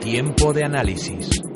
Tiempo de análisis.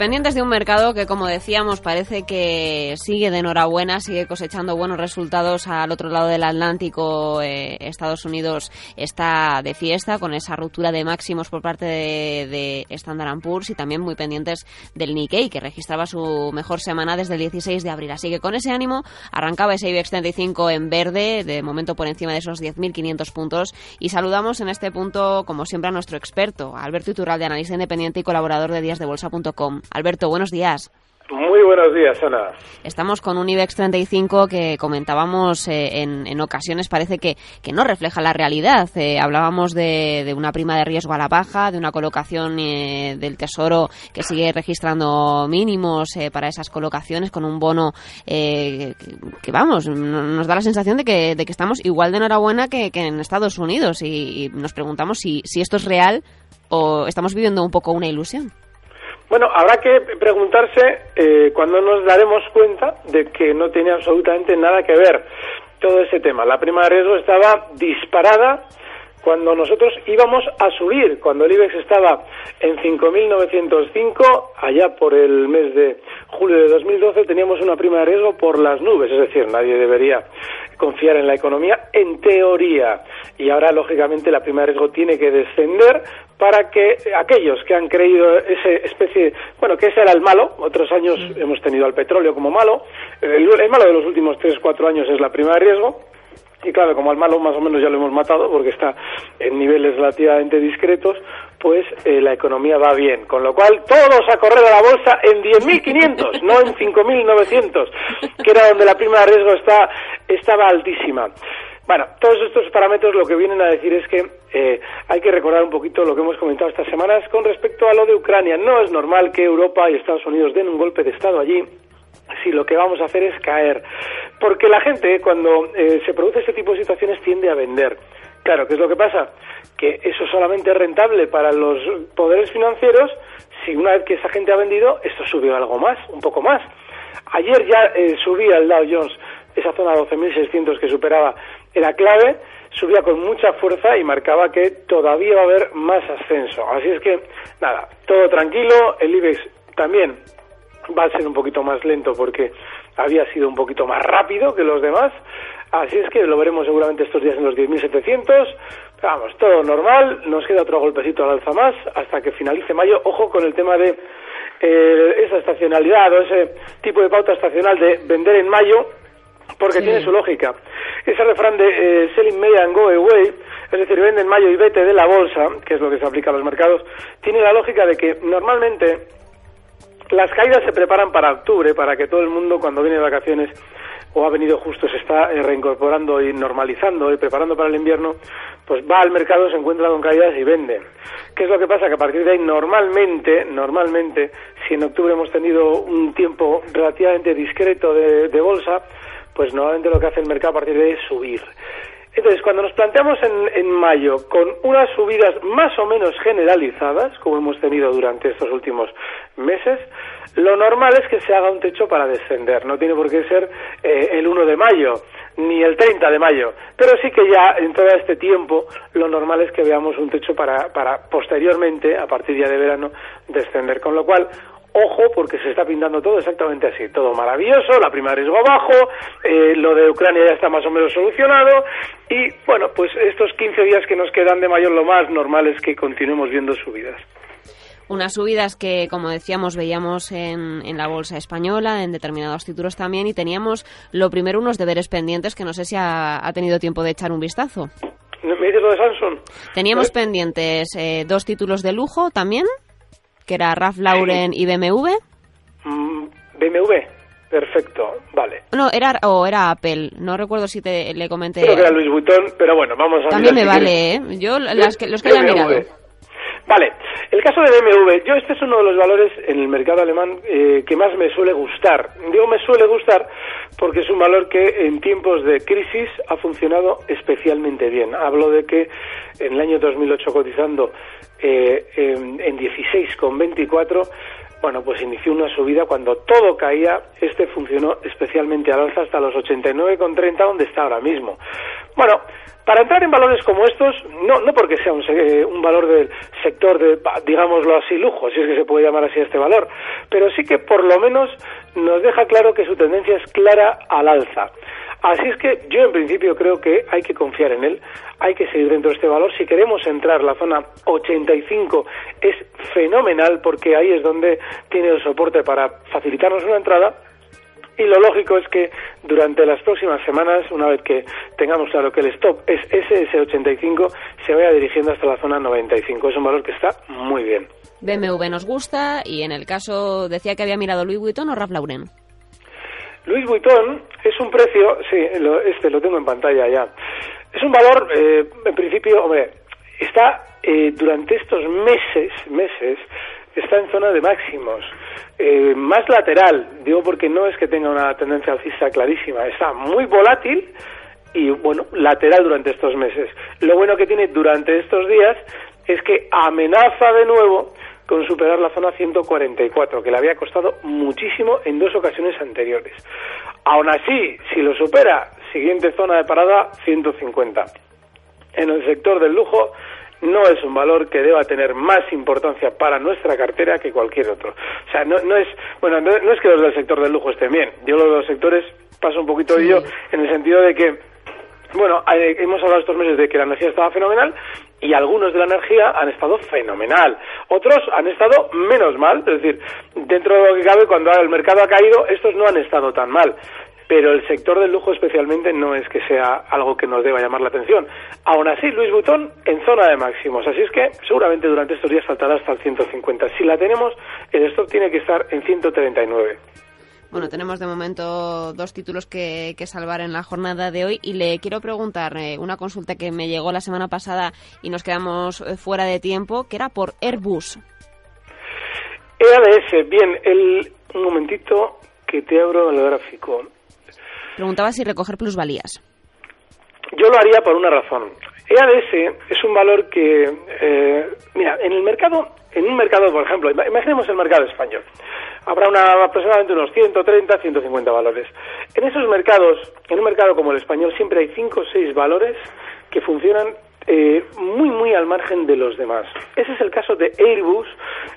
Pendientes de un mercado que, como decíamos, parece que sigue de enhorabuena, sigue cosechando buenos resultados al otro lado del Atlántico. Eh, Estados Unidos está de fiesta con esa ruptura de máximos por parte de, de Standard Poor's y también muy pendientes del Nikkei, que registraba su mejor semana desde el 16 de abril. Así que con ese ánimo arrancaba ese IBEX 35 en verde, de momento por encima de esos 10.500 puntos. Y saludamos en este punto, como siempre, a nuestro experto, Alberto Iturralde, analista independiente y colaborador de díasdebolsa.com. Alberto, buenos días. Muy buenos días, Ana. Estamos con un IBEX 35 que comentábamos eh, en, en, ocasiones, parece que, que, no refleja la realidad. Eh, hablábamos de, de, una prima de riesgo a la baja, de una colocación eh, del Tesoro que sigue registrando mínimos eh, para esas colocaciones, con un bono que, que, vamos, nos da la sensación de que, de que estamos igual de enhorabuena que, que en Estados Unidos y, y nos preguntamos si, si esto es real o estamos viviendo un poco una ilusión. Bueno, habrá que preguntarse eh, cuando nos daremos cuenta de que no tiene absolutamente nada que ver todo ese tema. La prima de riesgo estaba disparada cuando nosotros íbamos a subir, cuando el IBEX estaba en 5.905, allá por el mes de julio de 2012 teníamos una prima de riesgo por las nubes, es decir, nadie debería confiar en la economía en teoría. Y ahora, lógicamente, la prima de riesgo tiene que descender para que aquellos que han creído esa especie, bueno, que ese era el malo, otros años hemos tenido al petróleo como malo, el, el malo de los últimos 3-4 años es la prima de riesgo, y claro, como al malo más o menos ya lo hemos matado porque está en niveles relativamente discretos, pues eh, la economía va bien. Con lo cual, todos a correr a la bolsa en 10.500, no en 5.900, que era donde la prima de riesgo está, estaba altísima. Bueno, todos estos parámetros lo que vienen a decir es que eh, hay que recordar un poquito lo que hemos comentado estas semanas con respecto a lo de Ucrania. No es normal que Europa y Estados Unidos den un golpe de Estado allí si lo que vamos a hacer es caer. Porque la gente, cuando eh, se produce ese tipo de situaciones, tiende a vender. Claro, ¿qué es lo que pasa? Que eso solamente es rentable para los poderes financieros si una vez que esa gente ha vendido, esto subió algo más, un poco más. Ayer ya eh, subía el Dow Jones, esa zona 12.600 que superaba era clave, subía con mucha fuerza y marcaba que todavía va a haber más ascenso. Así es que, nada, todo tranquilo, el IBEX también va a ser un poquito más lento porque había sido un poquito más rápido que los demás. Así es que lo veremos seguramente estos días en los 10.700. Vamos, todo normal. Nos queda otro golpecito al alza más hasta que finalice mayo. Ojo con el tema de eh, esa estacionalidad o ese tipo de pauta estacional de vender en mayo porque sí. tiene su lógica. Ese refrán de eh, selling May and go away, es decir, vende en mayo y vete de la bolsa, que es lo que se aplica a los mercados, tiene la lógica de que normalmente las caídas se preparan para octubre, para que todo el mundo cuando viene de vacaciones o ha venido justo se está eh, reincorporando y normalizando y preparando para el invierno, pues va al mercado, se encuentra con caídas y vende. ¿Qué es lo que pasa? Que a partir de ahí normalmente, normalmente, si en octubre hemos tenido un tiempo relativamente discreto de, de bolsa, pues normalmente lo que hace el mercado a partir de ahí es subir. Entonces, cuando nos planteamos en, en, mayo con unas subidas más o menos generalizadas, como hemos tenido durante estos últimos meses, lo normal es que se haga un techo para descender. No tiene por qué ser eh, el 1 de mayo ni el 30 de mayo, pero sí que ya en todo este tiempo lo normal es que veamos un techo para, para posteriormente, a partir ya de verano, descender. Con lo cual, Ojo, porque se está pintando todo exactamente así. Todo maravilloso, la prima riesgo bajo, eh, lo de Ucrania ya está más o menos solucionado. Y bueno, pues estos 15 días que nos quedan de mayor, lo más normal es que continuemos viendo subidas. Unas subidas que, como decíamos, veíamos en, en, la bolsa española, en determinados títulos también, y teníamos lo primero unos deberes pendientes que no sé si ha, ha tenido tiempo de echar un vistazo. ¿Me dices lo de Samsung? Teníamos ¿Eh? pendientes eh, dos títulos de lujo también que era Ralph Lauren y BMW. Mm, BMW, perfecto, vale. No, era o era Apple, no recuerdo si te le comenté. Creo que era Louis Vuitton, pero bueno, vamos a También me vale, ¿eh? Yo las que, los que haya mirado. Vale, el caso de BMW, yo este es uno de los valores en el mercado alemán eh, que más me suele gustar. Digo me suele gustar porque es un valor que en tiempos de crisis ha funcionado especialmente bien. Hablo de que en el año 2008 cotizando eh, en, en 16,24 bueno, pues inició una subida cuando todo caía, este funcionó especialmente al alza hasta los 89,30 donde está ahora mismo. Bueno, para entrar en valores como estos, no, no porque sea un, eh, un, valor del sector de, digámoslo así, lujo, si es que se puede llamar así este valor, pero sí que por lo menos nos deja claro que su tendencia es clara al alza. Así es que yo en principio creo que hay que confiar en él, hay que seguir dentro de este valor. Si queremos entrar, la zona 85 es fenomenal porque ahí es donde tiene el soporte para facilitarnos una entrada y lo lógico es que durante las próximas semanas, una vez que tengamos claro que el stop es SS85, se vaya dirigiendo hasta la zona 95. Es un valor que está muy bien. BMW nos gusta y en el caso decía que había mirado Louis Vuitton o Ralph Lauren. Louis Vuitton es un precio, sí, este lo tengo en pantalla ya. Es un valor, eh, en principio, hombre, está eh, durante estos meses, meses, está en zona de máximos. Eh, más lateral, digo porque no es que tenga una tendencia alcista clarísima, está muy volátil y bueno, lateral durante estos meses. Lo bueno que tiene durante estos días es que amenaza de nuevo con superar la zona 144, que le había costado muchísimo en dos ocasiones anteriores. Aún así, si lo supera, siguiente zona de parada 150. En el sector del lujo, no es un valor que deba tener más importancia para nuestra cartera que cualquier otro. O sea, no, no es, bueno, no, es que los del sector del lujo estén bien. Yo los sectores paso un poquito de ello en el sentido de que bueno, hemos hablado estos meses de que la energía estaba fenomenal y algunos de la energía han estado fenomenal. Otros han estado menos mal, es decir, dentro de lo que cabe, cuando el mercado ha caído, estos no han estado tan mal pero el sector del lujo especialmente no es que sea algo que nos deba llamar la atención. Aún así, Luis Butón en zona de máximos, así es que seguramente durante estos días saltará hasta el 150. Si la tenemos, el stock tiene que estar en 139. Bueno, tenemos de momento dos títulos que, salvar en la jornada de hoy y le quiero preguntar eh, una consulta que me llegó la semana pasada y nos quedamos eh, fuera de tiempo, que era por Airbus. EADS, bien, el, un momentito que te abro el gráfico. Preguntaba si recoger plusvalías. Yo lo haría por una razón. EADS es un valor que, eh, mira, en el mercado, en un mercado, por ejemplo, imaginemos el mercado español, habrá una, aproximadamente unos 130, 150 valores. En esos mercados, en un mercado como el español, siempre hay 5 o 6 valores que funcionan eh, muy, muy al margen de los demás. Ese es el caso de Airbus,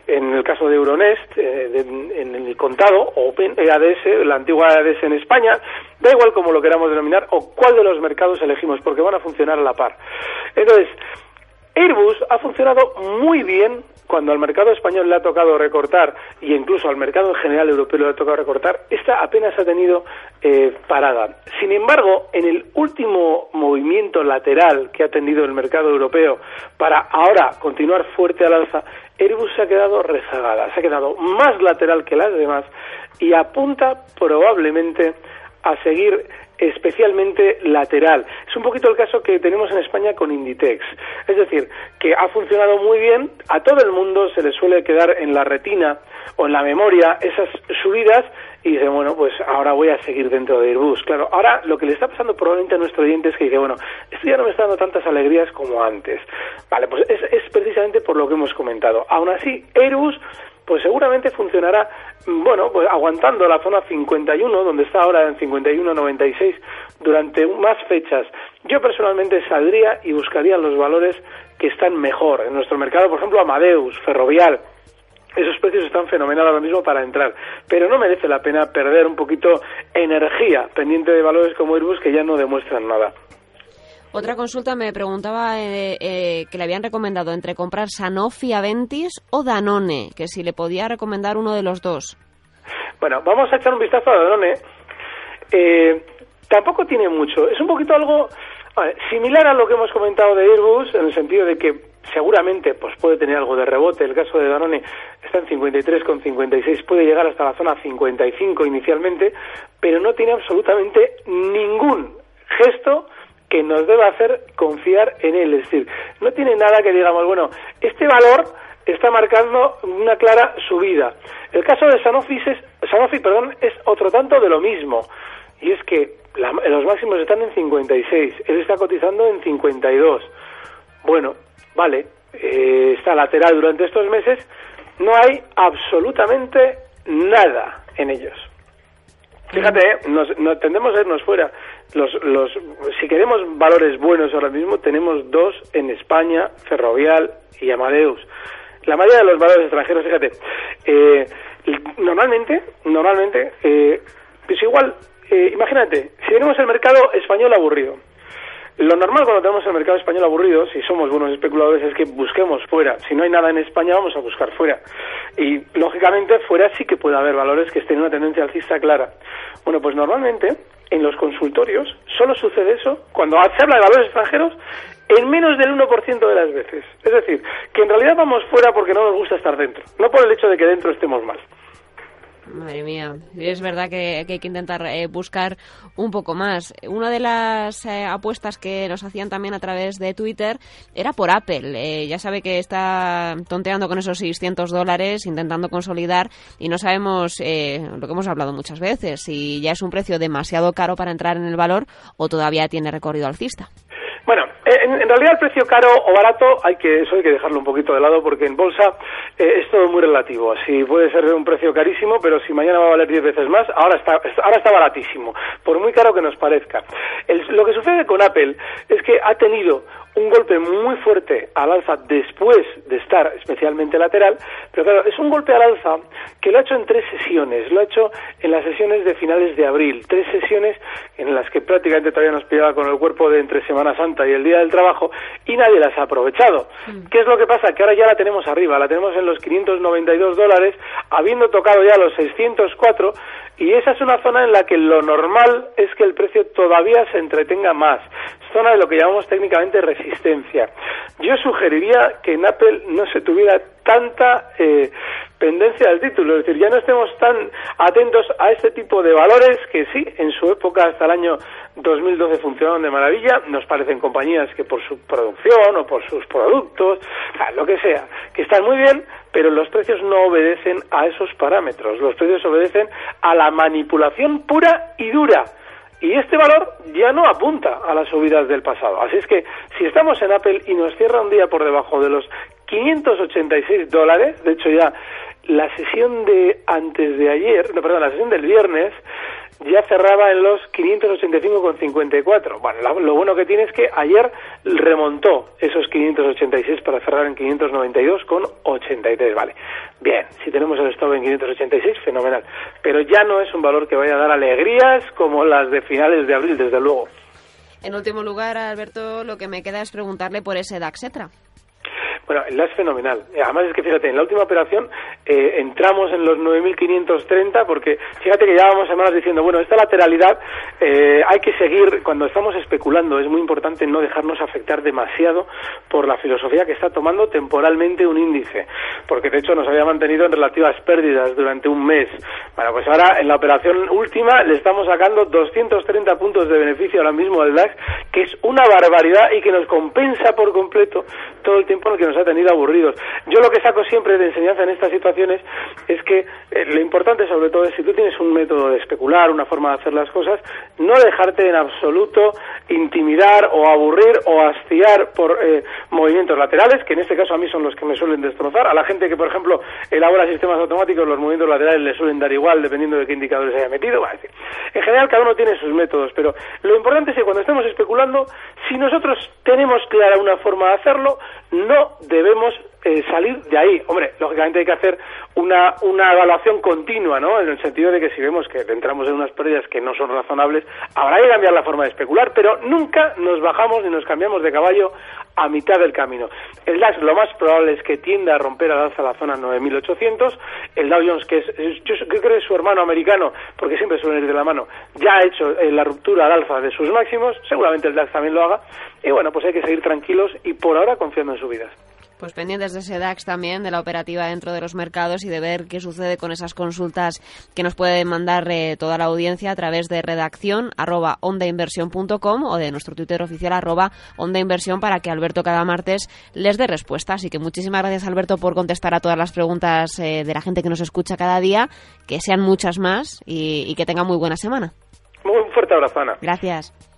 en el caso de Euronest, eh, en el contado, o EADS, la antigua EADS en España, da igual como lo queramos denominar, o cuál de los mercados elegimos, porque van a funcionar a la par. Entonces, Airbus ha funcionado muy bien cuando al mercado español le ha tocado recortar y incluso al mercado en general europeo le ha tocado recortar, esta apenas ha tenido eh, parada. Sin embargo, en el último movimiento lateral que ha tenido el mercado europeo para ahora continuar fuerte al alza, Airbus se ha quedado rezagada, se ha quedado más lateral que las demás y apunta probablemente a seguir especialmente lateral. Es un poquito el caso que tenemos en España con Inditex. Es decir, que ha funcionado muy bien, a todo el mundo se le suele quedar en la retina o en la memoria esas subidas y dice, bueno, pues ahora voy a seguir dentro de Airbus. Claro, ahora lo que le está pasando probablemente a nuestro oyente es que dice, bueno, esto ya no me está dando tantas alegrías como antes. Vale, pues es, es precisamente por lo que hemos comentado. Aún así, Airbus pues seguramente funcionará, bueno, pues aguantando la zona 51, donde está ahora en 51.96, durante más fechas. Yo personalmente saldría y buscaría los valores que están mejor en nuestro mercado, por ejemplo, Amadeus, Ferrovial. Esos precios están fenomenales ahora mismo para entrar, pero no merece la pena perder un poquito energía pendiente de valores como Airbus que ya no demuestran nada. Otra consulta me preguntaba eh, eh, que le habían recomendado entre comprar Sanofi Aventis o Danone, que si le podía recomendar uno de los dos. Bueno, vamos a echar un vistazo a Danone. Eh, tampoco tiene mucho. Es un poquito algo similar a lo que hemos comentado de Airbus, en el sentido de que seguramente pues puede tener algo de rebote. El caso de Danone está en 53,56, puede llegar hasta la zona 55 inicialmente, pero no tiene absolutamente ningún gesto que nos deba hacer confiar en él. Es decir, no tiene nada que digamos, bueno, este valor está marcando una clara subida. El caso de Sanofi es, Sanofi, perdón, es otro tanto de lo mismo. Y es que los máximos están en 56, él está cotizando en 52. Bueno, vale, eh, está lateral durante estos meses, No hay absolutamente nada en ellos. Fíjate, ¿eh? nos, tendemos a irnos fuera. Los, los, si queremos valores buenos ahora mismo, tenemos dos en España, Ferrovial y Amadeus. La mayoría de los valores extranjeros, fíjate, eh, normalmente, normalmente, eh, pues igual, eh, imagínate, si tenemos el mercado español aburrido, lo normal cuando tenemos el mercado español aburrido, si somos buenos especuladores, es que busquemos fuera. Si no hay nada en España, vamos a buscar fuera. Y, lógicamente, fuera sí que puede haber valores que estén en una tendencia alcista clara. Bueno, pues normalmente, en los consultorios, solo sucede eso cuando se habla de valores extranjeros en menos del 1% de las veces. Es decir, que en realidad vamos fuera porque no nos gusta estar dentro, no por el hecho de que dentro estemos mal. Madre mía, es verdad que, hay que intentar eh, buscar un poco más. Una de las eh, apuestas que nos hacían también a través de Twitter era por Apple. Eh, ya sabe que está tonteando con esos 600 dólares, intentando consolidar y no sabemos lo que hemos hablado muchas veces, si ya es un precio demasiado caro para entrar en el valor o todavía tiene recorrido alcista. Bueno, en, realidad el precio caro o barato hay que eso hay que dejarlo un poquito de lado porque en bolsa eh, es todo muy relativo. Así puede ser un precio carísimo, pero si mañana va a valer 10 veces más, ahora está ahora está baratísimo, por muy caro que nos parezca. lo que sucede con Apple es que ha tenido un golpe muy fuerte al alza después de estar especialmente lateral, pero claro, es un golpe al alza que lo ha hecho en tres sesiones, lo ha hecho en las sesiones de finales de abril, tres sesiones en las que prácticamente todavía nos pillaba con el cuerpo de entre Semana Santa y el Día del Trabajo y nadie las ha aprovechado. Mm. ¿Qué es lo que pasa? Que ahora ya la tenemos arriba, la tenemos en los 592 dólares, habiendo tocado ya los 604 y esa es una zona en la que lo normal es que el precio todavía se entretenga más, zona de lo que llamamos técnicamente resistencia. Yo sugeriría que en Apple no se tuviera tanta eh, pendencia del título, es decir, ya no estemos tan atentos a este tipo de valores que sí, en su época hasta el año 2012 funcionaron de maravilla, nos parecen compañías que por su producción o por sus productos, lo que sea, que están muy bien, pero los precios no obedecen a esos parámetros, los precios obedecen a la manipulación pura y dura. Y este valor ya no apunta a las subidas del pasado. Así es que si estamos en Apple y nos cierra un día por debajo de los 586 dólares, de hecho ya la sesión de antes de ayer, no, perdón, la sesión del viernes ya cerraba en los 585,54. Bueno, lo, bueno que tiene es que ayer remontó esos 586 para cerrar en 592,83. Vale, bien, si tenemos el stop en 586, fenomenal. Pero ya no es un valor que vaya a dar alegrías como las de finales de abril, desde luego. En último lugar, Alberto, lo que me queda es preguntarle por ese DAXetra. Bueno, el es fenomenal. Además es que fíjate, en la última operación eh, entramos en los 9.530 porque fíjate que llevábamos semanas diciendo, bueno, esta lateralidad eh, hay que seguir, cuando estamos especulando es muy importante no dejarnos afectar demasiado por la filosofía que está tomando temporalmente un índice, porque de hecho nos había mantenido en relativas pérdidas durante un mes. Bueno, pues ahora en la operación última le estamos sacando 230 puntos de beneficio ahora mismo al DAX, que es una barbaridad y que nos compensa por completo todo el tiempo en el que nos ha tenido aburridos. Yo lo que saco siempre de enseñanza en estas situaciones es que eh, lo importante sobre todo es si tú tienes un método de especular, una forma de hacer las cosas, no dejarte en absoluto intimidar o aburrir o hastiar por eh, movimientos laterales, que en este caso a mí son los que me suelen destrozar. A la gente que, por ejemplo, elabora sistemas automáticos, los movimientos laterales le suelen dar igual dependiendo de qué indicadores haya metido. en general cada uno tiene sus métodos, pero lo importante es que cuando estemos especulando, si nosotros tenemos clara una forma de hacerlo, no debemos eh, salir de ahí. Hombre, lógicamente hay que hacer una, una evaluación continua, ¿no? En el sentido de que si vemos que entramos en unas pérdidas que no son razonables, habrá que cambiar la forma de especular, pero nunca nos bajamos ni nos cambiamos de caballo a mitad del camino. El DAX lo más probable es que tienda a romper al alza la zona 9800. El Dow Jones, que es, yo creo que es su hermano americano, porque siempre suele ir de la mano, ya ha hecho eh, la ruptura al alza de sus máximos. Seguramente el DAX también lo haga. Y bueno, pues hay que seguir tranquilos y por ahora confiando en subidas pues pendientes de ese DAX también, de la operativa dentro de los mercados y de ver qué sucede con esas consultas que nos puede mandar eh, toda la audiencia a través de redacción arroba ondainversión.com o de nuestro Twitter oficial arroba ondainversión para que Alberto cada martes les dé respuesta. Así que muchísimas gracias Alberto por contestar a todas las preguntas eh, de la gente que nos escucha cada día, que sean muchas más y, y que tenga muy buena semana. Muy fuerte abrazo, Ana. Gracias.